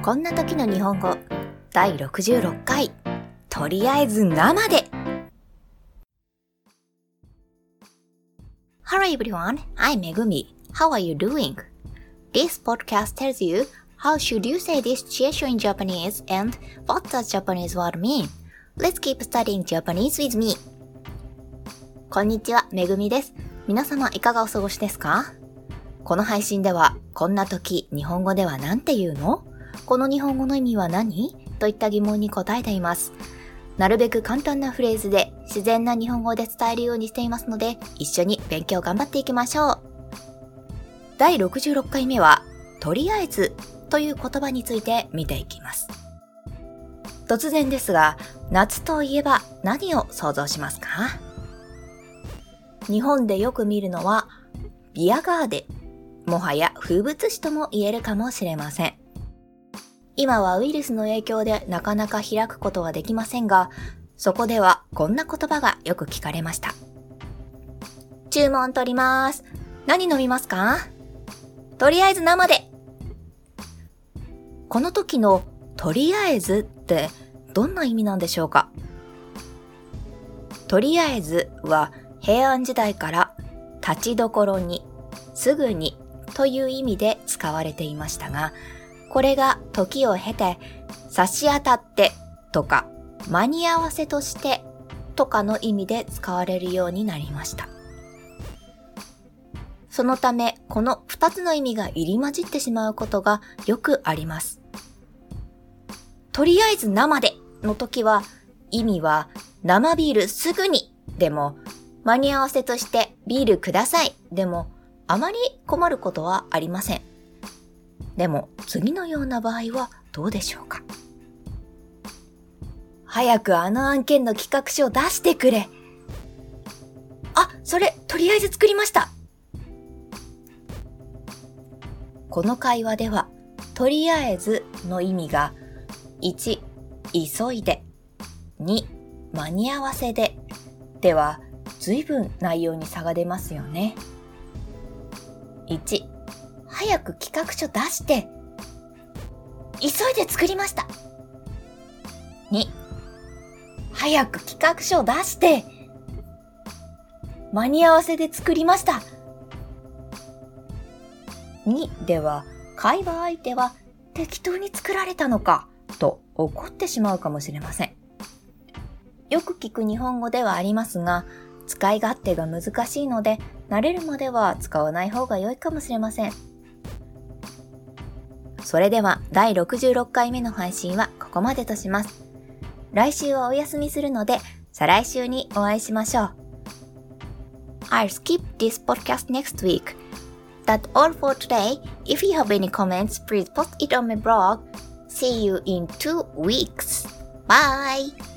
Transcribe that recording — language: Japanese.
こんな時の日本語第66回とりあえず生で Hello everyone, I'm Megumi. How are you doing? This podcast tells you how should you say this situation in Japanese and what does Japanese word mean. Let's keep studying Japanese with me. こんにちは、めぐみです。皆様いかがお過ごしですかこの配信では、こんな時、日本語では何て言うのこの日本語の意味は何？といった疑問に答えています。なるべく簡単なフレーズで自然な日本語で伝えるようにしていますので、一緒に勉強頑張っていきましょう。第66回目は、とりあえずという言葉について見ていきます。突然ですが、夏といえば何を想像しますか？日本でよく見るのは、ビアガーデン。もはや風物詩とも言えるかもしれません。今はウイルスの影響でなかなか開くことはできませんが、そこではこんな言葉がよく聞かれました。注文取ります。何飲みますか？とりあえず生で。この時のとりあえずってどんな意味なんでしょうか？とりあえずは平安時代から立ちどころに、すぐにという意味で使われていましたが、これが時を経て差し当たってとか間に合わせとしてとかの意味で使われるようになりました。そのため、この二つの意味が入り混じってしまうことがよくあります。とりあえず生での時は、意味は生ビールすぐにでも、間に合わせとしてビールくださいでも、あまり困ることはありません。でも、次のような場合はどうでしょうか？早くあの案件の企画書を出してくれ。あ、それ、とりあえず作りました。この会話では、とりあえずの意味が、1、急いで、2、間に合わせで、では、随分内容に差が出ますよね。1、早く企画書出して、急いで作りました。2、早く企画書を出して、間に合わせで作りました。2では、会話相手は適当に作られたのかと怒ってしまうかもしれません。よく聞く日本語ではありますが、使い勝手が難しいので、慣れるまでは使わない方が良いかもしれません。それでは第66回目の配信はここまでとします。来週はお休みするので、再来週にお会いしましょう。I'll skip this podcast next week. That's all for today. If you have any comments, please post it on my blog. See you in two weeks. Bye!